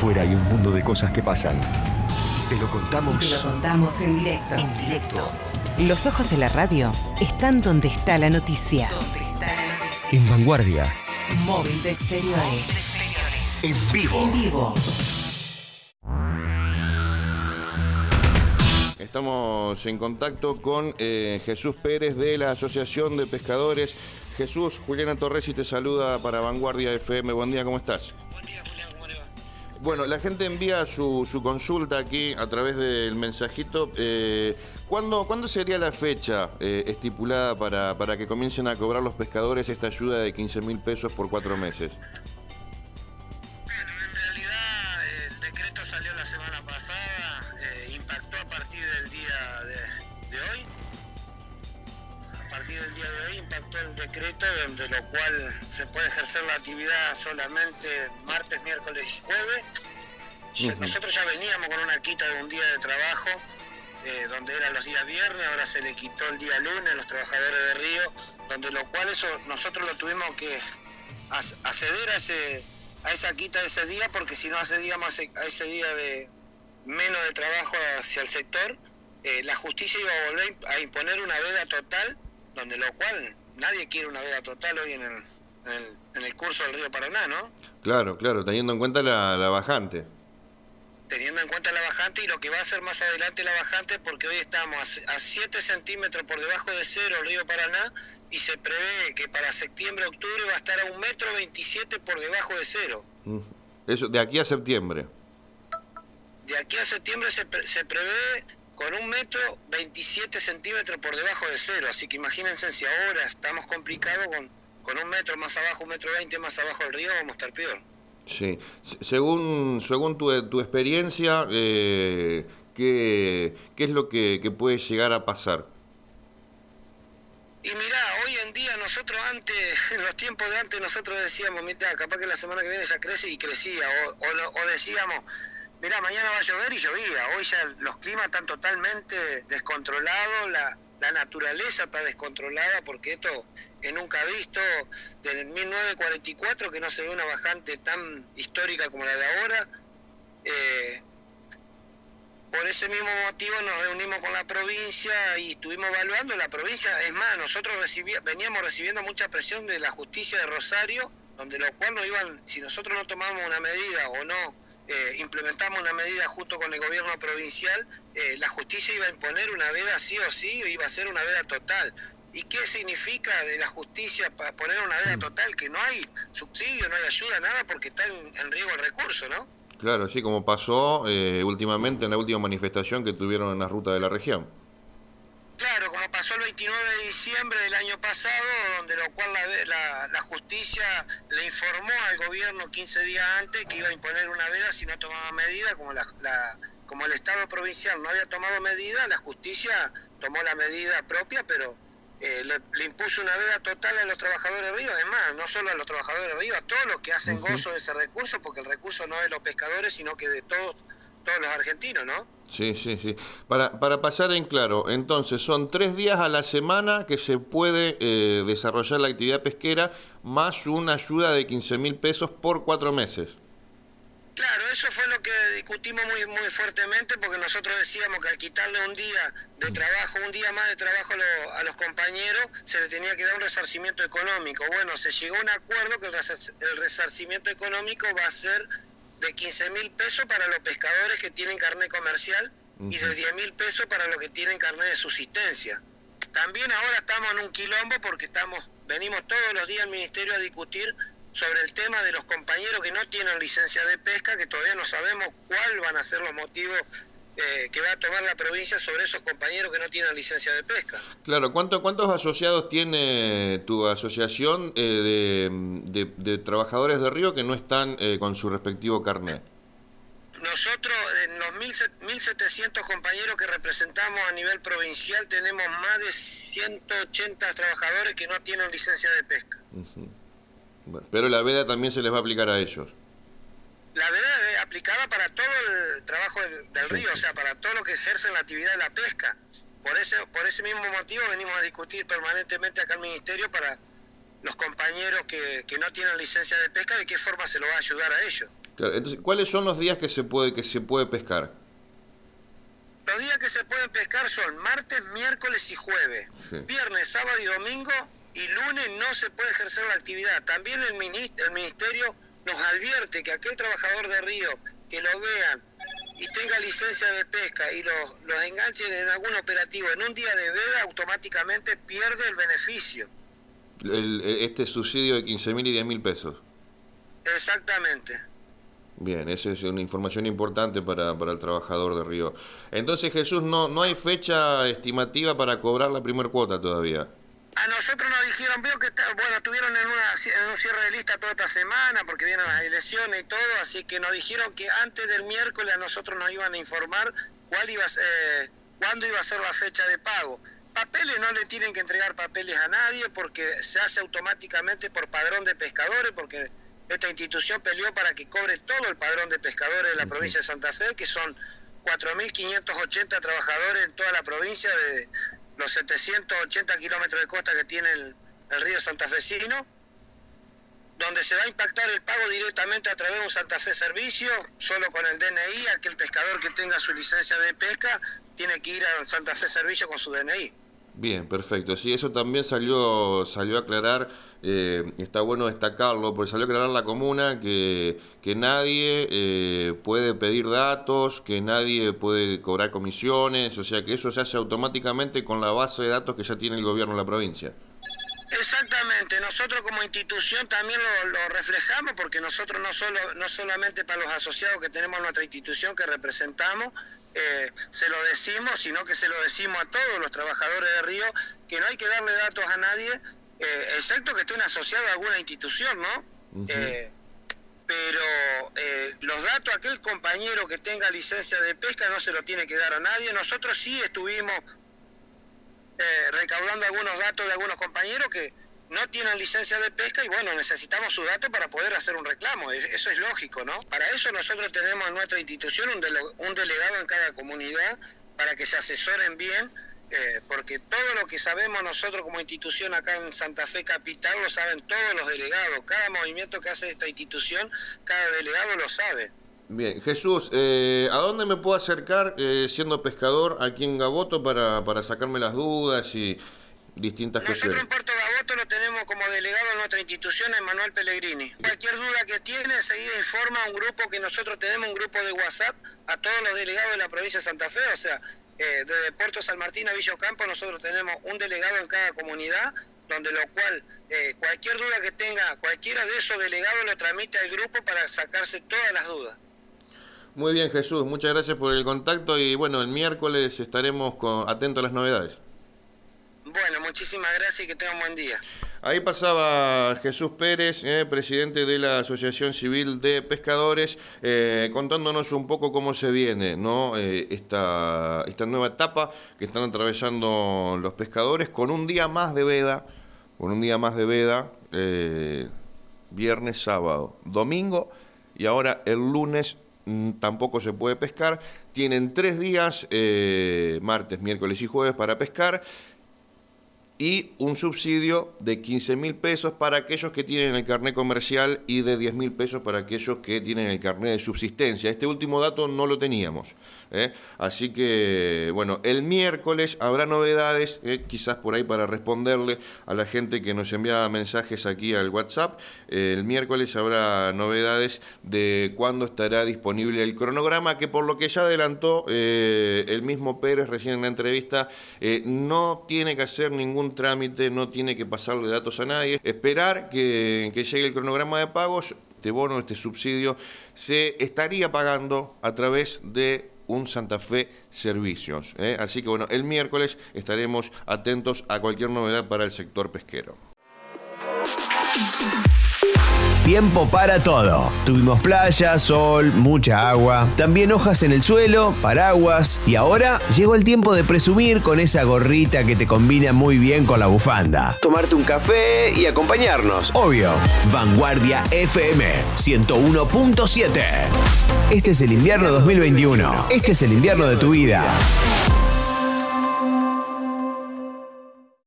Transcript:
afuera hay un mundo de cosas que pasan. Te lo contamos. Te lo contamos en directo. En directo. Los ojos de la radio están donde está la noticia. En vanguardia. Móvil de exteriores. En vivo. En vivo. Estamos en contacto con eh, Jesús Pérez de la Asociación de Pescadores. Jesús, Juliana Torres y te saluda para Vanguardia FM. Buen día, ¿cómo estás? Bueno, la gente envía su, su consulta aquí a través del mensajito. Eh, ¿cuándo, cuándo sería la fecha eh, estipulada para, para que comiencen a cobrar los pescadores esta ayuda de 15 mil pesos por cuatro meses? El decreto donde lo cual se puede ejercer la actividad solamente martes, miércoles y jueves. Nosotros ya veníamos con una quita de un día de trabajo, eh, donde eran los días viernes, ahora se le quitó el día lunes a los trabajadores de Río, donde lo cual eso nosotros lo tuvimos que ac- acceder a ese a esa quita de ese día porque si no accedíamos a ese, a ese día de menos de trabajo hacia el sector eh, la justicia iba a volver a imponer una veda total donde lo cual nadie quiere una veda total hoy en el, en el, en el curso del río Paraná ¿no? Claro, claro, teniendo en cuenta la, la bajante. teniendo en cuenta la bajante y lo que va a ser más adelante la bajante porque hoy estamos a 7 centímetros por debajo de cero el río Paraná y se prevé que para septiembre octubre va a estar a un metro 27 por debajo de cero Mm. Eso, de aquí a septiembre. De aquí a septiembre se, pre- se prevé con un metro 27 centímetros por debajo de cero, así que imagínense si ahora estamos complicados con, con un metro más abajo, un metro 20 más abajo del río, vamos a estar peor. Sí. Se- Según, según tu, tu experiencia, eh, ¿qué, qué es lo que, que puede llegar a pasar? Y mirá, hoy en día nosotros antes, en los tiempos de antes nosotros decíamos, mirá, capaz que la semana que viene ya crece y crecía, o, o decíamos, mirá, mañana va a llover y llovía, hoy ya los climas están totalmente descontrolados, la, naturaleza está descontrolada porque esto es nunca visto, desde el 1944 que no se ve una bajante tan histórica como la de ahora, eh, por ese mismo motivo nos reunimos con la provincia y estuvimos evaluando la provincia. Es más, nosotros veníamos recibiendo mucha presión de la justicia de Rosario, donde lo cual iban, si nosotros no tomamos una medida o no eh, implementamos una medida junto con el gobierno provincial, eh, la justicia iba a imponer una veda sí o sí, o iba a ser una veda total. ¿Y qué significa de la justicia para poner una veda total? Que no hay subsidio, no hay ayuda, nada, porque está en, en riesgo el recurso, ¿no? Claro, sí, como pasó eh, últimamente en la última manifestación que tuvieron en la ruta de la región. Claro, como pasó el 29 de diciembre del año pasado, donde lo cual la, la- la justicia le informó al gobierno 15 días antes que iba a imponer una veda si no tomaba medida, como la, la- como el Estado provincial no había tomado medida, la justicia tomó la medida propia, pero eh, le, le impuso una veda total a los trabajadores de Río, además, no solo a los trabajadores de Río, a todos los que hacen gozo de ese recurso, porque el recurso no es de los pescadores, sino que de todos, todos los argentinos, ¿no? Sí, sí, sí. Para, para pasar en claro, entonces son tres días a la semana que se puede eh, desarrollar la actividad pesquera más una ayuda de 15 mil pesos por cuatro meses. Claro, eso fue lo que discutimos muy muy fuertemente porque nosotros decíamos que al quitarle un día de trabajo, un día más de trabajo a, lo- a los compañeros, se le tenía que dar un resarcimiento económico. Bueno, se llegó a un acuerdo que el, resar- el resarcimiento económico va a ser de 15 mil pesos para los pescadores que tienen carnet comercial y de 10 mil pesos para los que tienen carnet de subsistencia. También ahora estamos en un quilombo porque estamos venimos todos los días al ministerio a discutir sobre el tema de los compañeros que no tienen licencia de pesca, que todavía no sabemos cuál van a ser los motivos eh, que va a tomar la provincia sobre esos compañeros que no tienen licencia de pesca. Claro, ¿cuánto, ¿cuántos asociados tiene tu asociación eh, de, de- de trabajadores de Río que no están eh, con su respectivo carnet? Nosotros, en los 1.700 compañeros que representamos a nivel provincial, tenemos más de 180 trabajadores que no tienen licencia de pesca. Bueno, pero la veda también se les va a aplicar a ellos. La verdad es aplicada para todo el trabajo del, río, o sea, para todo lo que ejercen la actividad de la pesca. Por ese, por ese mismo motivo venimos a discutir permanentemente acá al Ministerio para los compañeros que, que no tienen licencia de pesca, de qué forma se lo va a ayudar a ellos. entonces, ¿cuáles son los días que se puede, que se puede pescar? Los días que se pueden pescar son martes, miércoles y jueves. Viernes, sábado y domingo y lunes no se puede ejercer la actividad. También el ministerio nos advierte que aquel trabajador de río que lo vean y tenga licencia de pesca y los, los enganchen en algún operativo en un día de veda, automáticamente pierde el beneficio. este subsidio de 15 mil y 10 mil pesos. Exactamente. Bien, esa es una información importante para, para el trabajador de Río. Entonces, Jesús, no, no hay fecha estimativa para cobrar la primera cuota todavía. A nosotros nos dijeron, veo que bueno, estuvieron en, una, en un cierre de lista toda esta semana porque vienen las elecciones y todo, así que nos dijeron que antes del miércoles a nosotros nos iban a informar cuál iba a ser, cuándo iba a ser la fecha de pago. Papeles no le tienen que entregar papeles a nadie porque se hace automáticamente por padrón de pescadores, porque esta institución peleó para que cobre todo el padrón de pescadores de la provincia de Santa Fe, que son 4.580 trabajadores en toda la provincia de los 780 kilómetros de costa que tiene el, río santafesino, donde se va a impactar el pago directamente a través de un Santa Fe Servicio, solo con el DNI, aquel pescador que tenga su licencia de pesca tiene que ir a Santa Fe Servicio con su DNI. Bien, perfecto. Sí, eso también salió, salió a aclarar, eh, está bueno destacarlo, porque salió a aclarar la comuna que, que nadie eh, puede pedir datos, que nadie puede cobrar comisiones, o sea que eso se hace automáticamente con la base de datos que ya tiene el gobierno de la provincia. Exactamente, nosotros como institución también lo, reflejamos porque nosotros no solo no solamente para los asociados que tenemos nuestra institución que representamos, eh, se lo decimos, sino que se lo decimos a todos los trabajadores de Río, que no hay que darle datos a nadie, eh, excepto que estén asociados a alguna institución, ¿no? Eh, pero los datos, aquel compañero que tenga licencia de pesca no se lo tiene que dar a nadie. Nosotros sí estuvimos recaudando algunos datos de algunos compañeros que no tienen licencia de pesca y bueno, necesitamos su dato para poder hacer un reclamo, eso es lógico, ¿no? Para eso nosotros tenemos en nuestra institución un, un delegado en cada comunidad para que se asesoren bien, eh, porque todo lo que sabemos nosotros como institución acá en Santa Fe Capital lo saben todos los delegados, cada movimiento que hace esta institución, cada delegado lo sabe. Bien, Jesús, eh, ¿a dónde me puedo acercar eh, siendo pescador aquí en Gaboto para, para sacarme las dudas y distintas Nosotros en Puerto Gaboto lo tenemos como delegado en nuestra institución, Manuel Pellegrini. Cualquier duda que tiene, enseguida informa a un grupo que nosotros tenemos, un grupo de WhatsApp, a todos los delegados de la provincia de Santa Fe, o sea, eh, desde Puerto San Martín a Villocampo nosotros tenemos un delegado en cada comunidad, donde lo cual eh, cualquier duda que tenga cualquiera de esos delegados lo transmite al grupo para sacarse todas las dudas. Muy bien Jesús, muchas gracias por el contacto y bueno, el miércoles estaremos atentos a las novedades. Bueno, muchísimas gracias y que tengan buen día. Ahí pasaba Jesús Pérez, eh, presidente de la Asociación Civil de Pescadores, eh, contándonos un poco cómo se viene ¿no? Eh, esta, esta nueva etapa que están atravesando los pescadores con un día más de veda, con un día más de veda, viernes, sábado, domingo y ahora el lunes mm, tampoco se puede pescar. Tienen tres días, martes, miércoles y jueves para pescar y un subsidio de 15 mil pesos para aquellos que tienen el carnet comercial y de 10 mil pesos para aquellos que tienen el carnet de subsistencia. Este último dato no lo teníamos. ¿eh? Así que, bueno, el miércoles habrá novedades, ¿eh? quizás por ahí para responderle a la gente que nos enviaba mensajes aquí al WhatsApp. el miércoles habrá novedades de cuándo estará disponible el cronograma, que por lo que ya adelantó eh, el mismo Pérez recién en la entrevista, no tiene que hacer ningún trámite, no tiene que pasarle datos a nadie. Esperar que, llegue el cronograma de pagos, este bono, este subsidio, se estaría pagando a través de un Santa Fe Servicios. ¿eh? Así que bueno, el miércoles estaremos atentos a cualquier novedad para el sector pesquero. Tiempo para todo. Tuvimos playa, sol, mucha agua, también hojas en el suelo, paraguas y ahora llegó el tiempo de presumir con esa gorrita que te combina muy bien con la bufanda. Tomarte un café y acompañarnos, obvio. Vanguardia FM 101.7. Este es el invierno 2021. Este es el invierno de tu vida.